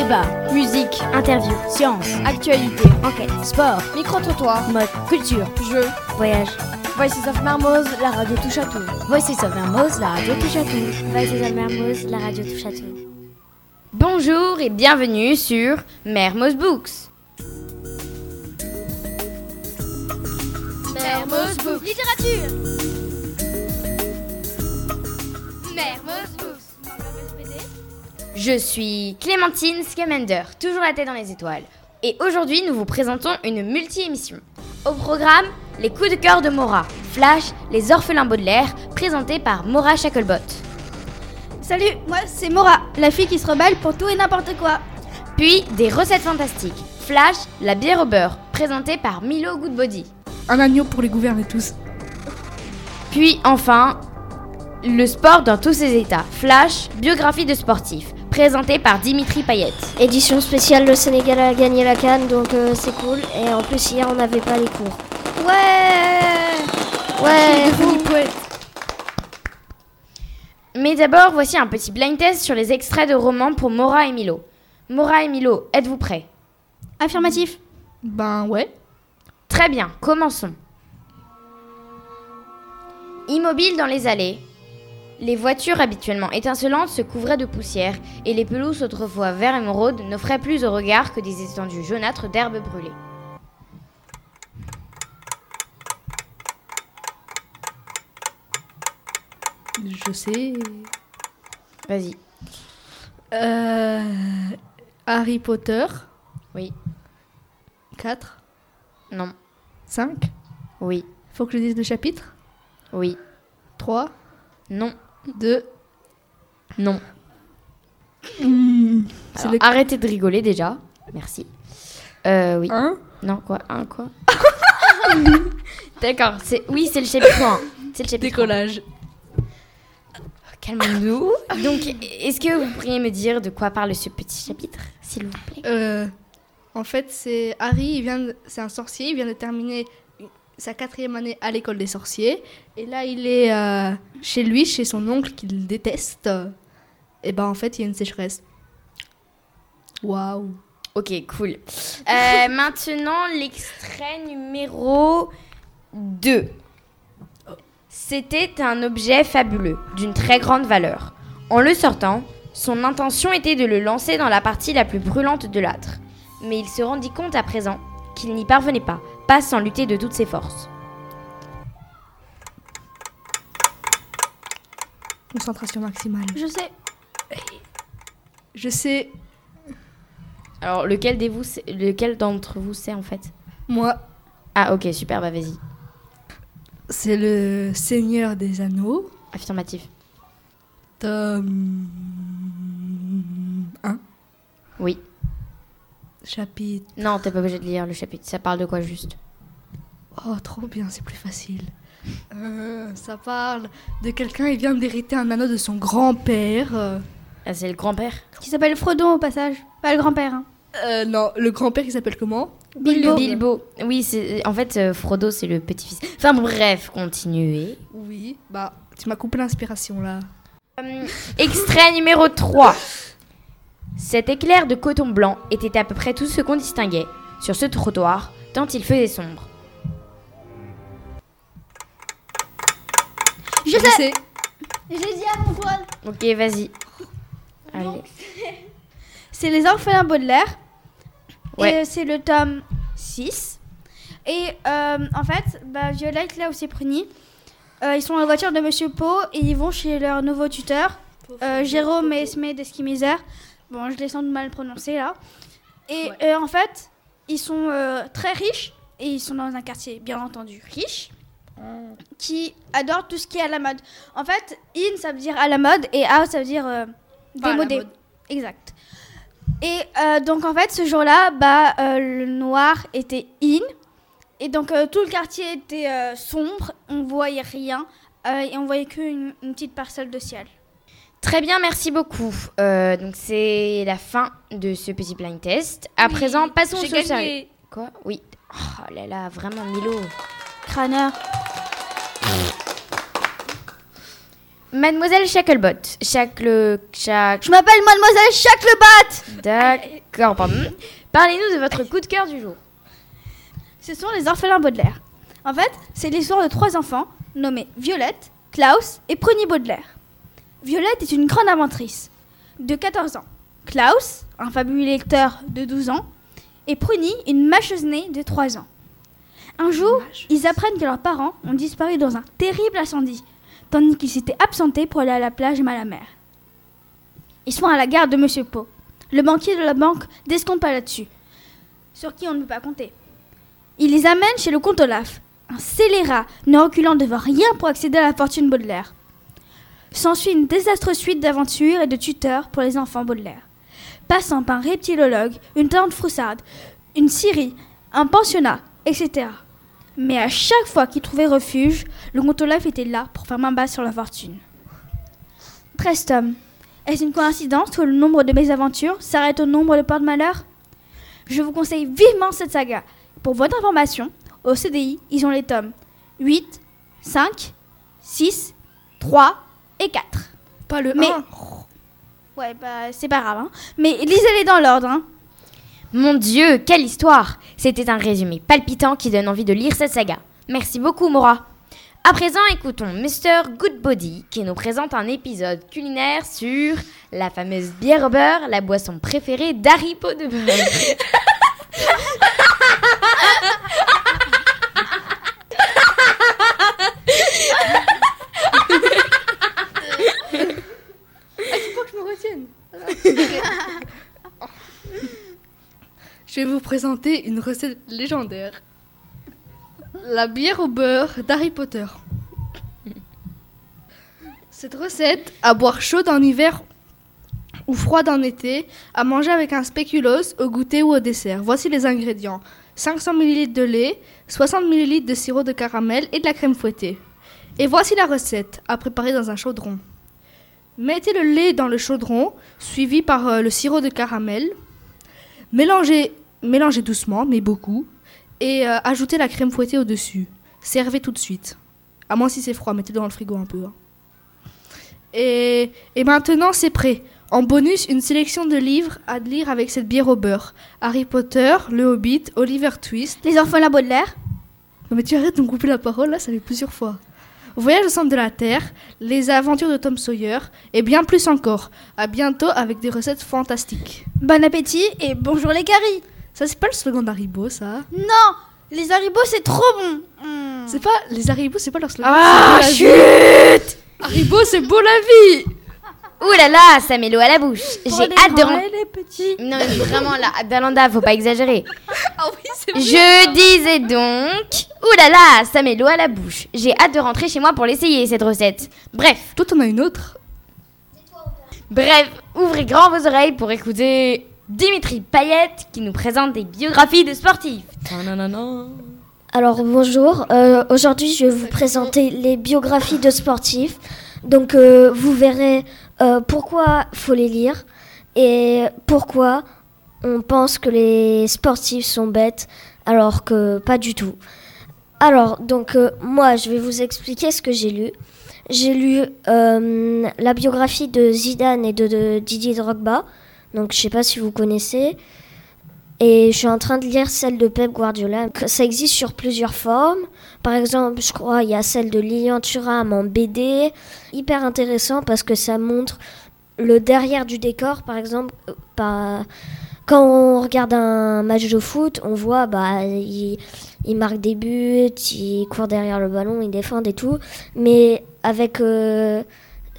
Débat, musique, interview, science, actualité, enquête, sport, micro-trottoir, mode, culture, jeux, voyage. Voices of Mermoz, la radio touche à tout. Voices of Mermoz, la radio touche à tout. Voices of Mermoz, la radio touche à tout. Bonjour et bienvenue sur Mermoz Books. Mermoz Books. Littérature. Mermoz Books. Je suis Clémentine Scamander, toujours la tête dans les étoiles. Et aujourd'hui, nous vous présentons une multi-émission. Au programme, les coups de cœur de Mora, Flash, les orphelins Baudelaire, présentés par Mora Shacklebot. Salut, moi c'est Mora, la fille qui se rebelle pour tout et n'importe quoi. Puis des recettes fantastiques. Flash, la bière au beurre, présentée par Milo Goodbody. Un agneau pour les gouverner tous. Puis enfin, le sport dans tous ses états. Flash, biographie de sportif, présenté par Dimitri Payet. Édition spéciale, le Sénégal a gagné la canne, donc euh, c'est cool. Et en plus, hier, on n'avait pas les cours. Ouais Ouais. Mais d'abord, voici un petit blind test sur les extraits de romans pour Mora et Milo. Mora et Milo, êtes-vous prêts? Affirmatif. Ben ouais. Très bien, commençons. Immobiles dans les allées, les voitures habituellement étincelantes se couvraient de poussière et les pelouses autrefois vert émeraude n'offraient plus au regard que des étendues jaunâtres d'herbes brûlées. Je sais. Vas-y. Euh, Harry Potter. Oui. 4. Non. 5. Oui. Faut que je dise le chapitre? Oui. 3. Non. 2. Non. Alors, le Arrêtez de rigoler déjà. Merci. Euh, oui. 1. Non, quoi? Un quoi? D'accord. C'est oui, c'est le chapitre 1. C'est le chapitre. Décollage. Calmons-nous. Donc, est-ce que vous pourriez me dire de quoi parle ce petit chapitre, s'il vous plaît? Euh, en fait, c'est Harry, il vient de- c'est un sorcier, il vient de terminer sa quatrième année à l'école des sorciers. Et là, il est euh, chez lui, chez son oncle qu'il déteste. Et ben en fait, il y a une sécheresse. Waouh. Ok, cool. Euh, maintenant, l'extrait numéro 2. C'était un objet fabuleux, d'une très grande valeur. En le sortant, son intention était de le lancer dans la partie la plus brûlante de l'âtre. Mais il se rendit compte à présent qu'il n'y parvenait pas, pas sans lutter de toutes ses forces. Concentration maximale. Je sais. Je sais, Alors, lequel, des vous, lequel d'entre vous c'est en fait? Moi, Ah, ok, super, bah vas-y. c'est le Seigneur des Anneaux, Affirmatif. tome 1, Oui. Chapitre. Non, t'es pas obligé de lire le chapitre. Ça parle de quoi juste? Oh, trop bien, c'est plus facile. Euh, ça parle de quelqu'un, il vient d'hériter un anneau de son grand-père. euh. Ah, c'est le grand-père? Qui s'appelle Frodon au passage. Pas le grand-père. Hein. Euh, non, le grand-père il s'appelle comment? Bilbo. Bilbo. Oui, c'est en fait euh, Frodo, c'est le petit-fils. Enfin bref, continuez. Oui, bah, tu m'as coupé l'inspiration là. Euh, extrait numéro 3. Cet éclair de coton blanc était à peu près tout ce qu'on distinguait sur ce trottoir, tant il faisait sombre. Je sais. Je l'ai dit à Antoine. Ok, vas-y. Allez. C'est les orphelins Baudelaire. Ouais. Et euh, c'est le tome 6. Et euh, en fait, bah, Violette, là aussi Pruny, euh, ils sont la voiture de Monsieur Pau et ils vont chez leur nouveau tuteur, euh, Jérôme et Esme d'Esquimiser. Bon, je les sens mal prononcer là. Et euh, en fait, ils sont euh, très riches et ils sont dans un quartier bien entendu riche qui adore tout ce qui est à la mode. En fait, in ça veut dire à la mode et out ça veut dire euh, démodé. mode. Exact. Et euh, donc en fait ce jour-là, bah, euh, le noir était in et donc tout le quartier était sombre, on voyait rien et on voyait qu'une une petite parcelle de ciel. Très bien, merci beaucoup. Euh, donc c'est la fin de ce petit blind test. À présent, passons au gagné. sérieux. Quoi? Oui. Oh là là, vraiment Milo. Crâneur. Mademoiselle Shacklebot. Shackle... Shack... Je m'appelle Mademoiselle Shacklebot D'accord, pardon. Parlez-nous de votre coup de cœur du jour. Ce sont les orphelins Baudelaire. En fait, c'est l'histoire de trois enfants nommés Violette, Klaus et Prunier Baudelaire. Violette est une grande inventrice de 14 ans. Klaus, un fabuleux lecteur de 12 ans. Et Pruny, une mâcheuse née de 3 ans. Un jour, ils apprennent que leurs parents ont disparu dans un terrible incendie, tandis qu'ils s'étaient absentés pour aller à la plage Malamer. Ils sont à la garde de Monsieur Poe. Le banquier de la banque descompte pas là-dessus, sur qui on ne peut pas compter. Il les amène chez le comte Olaf, un scélérat ne reculant devant rien pour accéder à la fortune Baudelaire. S'ensuit une désastreuse suite d'aventures et de tuteurs pour les enfants Baudelaire, passant par un reptilologue, une tante froussarde, une scierie, un pensionnat, etc. Mais à chaque fois qu'ils trouvaient refuge, le comte Olaf était là pour faire main basse sur la fortune. 13 tomes. Est-ce une coïncidence que le nombre de mes aventures s'arrête au nombre de porte-malheur Je vous conseille vivement cette saga. Pour votre information, au CDI, ils ont les tomes 8, 5, 6, 3 et 4. Pas le Mais- 1. Ouais, bah c'est pas grave, hein. Mais lisez-les dans l'ordre, hein. Mon Dieu, quelle histoire C'était un résumé palpitant qui donne envie de lire cette saga. Merci beaucoup, Mora. À présent, écoutons Mr. Goodbody qui nous présente un épisode culinaire sur la fameuse bière au beurre, la boisson préférée d'Harry Potter. Faut que je me retienne. je vais vous présenter une recette légendaire. La bière au beurre d'Harry Potter. Cette recette, à boire chaude en hiver ou froide en été, à manger avec un spéculoos au goûter ou au dessert. Voici les ingrédients. 500 ml de lait, 60 ml de sirop de caramel et de la crème fouettée. Et voici la recette, à préparer dans un chaudron. Mettez le lait dans le chaudron, suivi par euh, le sirop de caramel. Mélangez, mélangez doucement, mais beaucoup. Et euh, ajoutez la crème fouettée au-dessus. Servez tout de suite. À moins si c'est froid, mettez-le dans le frigo un peu. hein. Et, et maintenant, c'est prêt. En bonus, une sélection de livres à lire avec cette bière au beurre. Harry Potter, Le Hobbit, Oliver Twist. Les orphelins Baudelaire. Non mais tu arrêtes de me couper la parole, là, ça fait plusieurs fois. Voyage au centre de la Terre, les aventures de Tom Sawyer, et bien plus encore. À bientôt avec des recettes fantastiques. Bon appétit et bonjour les caries. Ça, c'est pas le slogan d'Haribo, ça Non, les haribots c'est trop bon. Hmm. C'est pas... Les Haribo, c'est pas leur slogan. Ah, chut Haribo, c'est beau la vie Ouh là là, ça met l'eau à la bouche. J'ai hâte de rentrer. les petits. Non, mais vraiment là, Dalanda, faut pas exagérer. Ah oui, c'est Je disais donc. Ouh là là, ça met l'eau à la bouche. J'ai hâte de rentrer chez moi pour l'essayer cette recette. Bref, Toi, t'en as une autre bref, ouvrez grand vos oreilles pour écouter Dimitri Payette qui nous présente des biographies de sportifs. Alors bonjour, Euh, aujourd'hui je vais vous présenter les biographies de sportifs. Donc euh, vous verrez euh, pourquoi faut les lire et pourquoi on pense que les sportifs sont bêtes alors que pas du tout. Alors donc euh, moi je vais vous expliquer ce que j'ai lu. J'ai lu euh, la biographie de Zidane et de, de Didier Drogba. Donc je sais pas si vous connaissez. Et je suis en train de lire celle de Pep Guardiola. Ça existe sur plusieurs formes. Par exemple, je crois il y a celle de Lilian Thuram en BD. Hyper intéressant parce que ça montre le derrière du décor. Par exemple, euh, par- quand on regarde un match de foot, on voit bah il, il marque des buts, il court derrière le ballon, il défend et tout. Mais avec euh,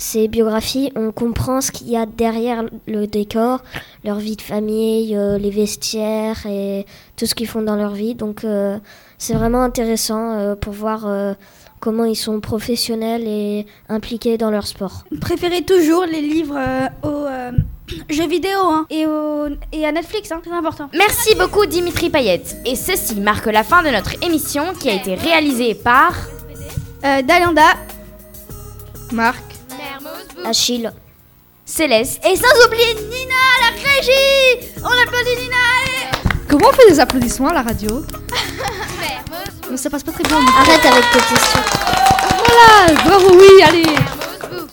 ces biographies, on comprend ce qu'il y a derrière le décor leur vie de famille, euh, les vestiaires et tout ce qu'ils font dans leur vie. Donc euh, c'est vraiment intéressant euh, pour voir euh, comment ils sont professionnels et impliqués dans leur sport. Préférez toujours les livres euh, aux euh, jeux vidéo hein, et, au- et à Netflix, hein, c'est important. Merci beaucoup Dimitri Payette. Et ceci marque la fin de notre émission qui a été réalisée par Euh, Dalanda Marc Achille. Céleste et sans oublier Nina la régie. On applaudit Nina. allez. Comment on fait des applaudissements à la radio Mais ça passe pas très bien. Arrête avec tes questions. Voilà, bravo, oui, allez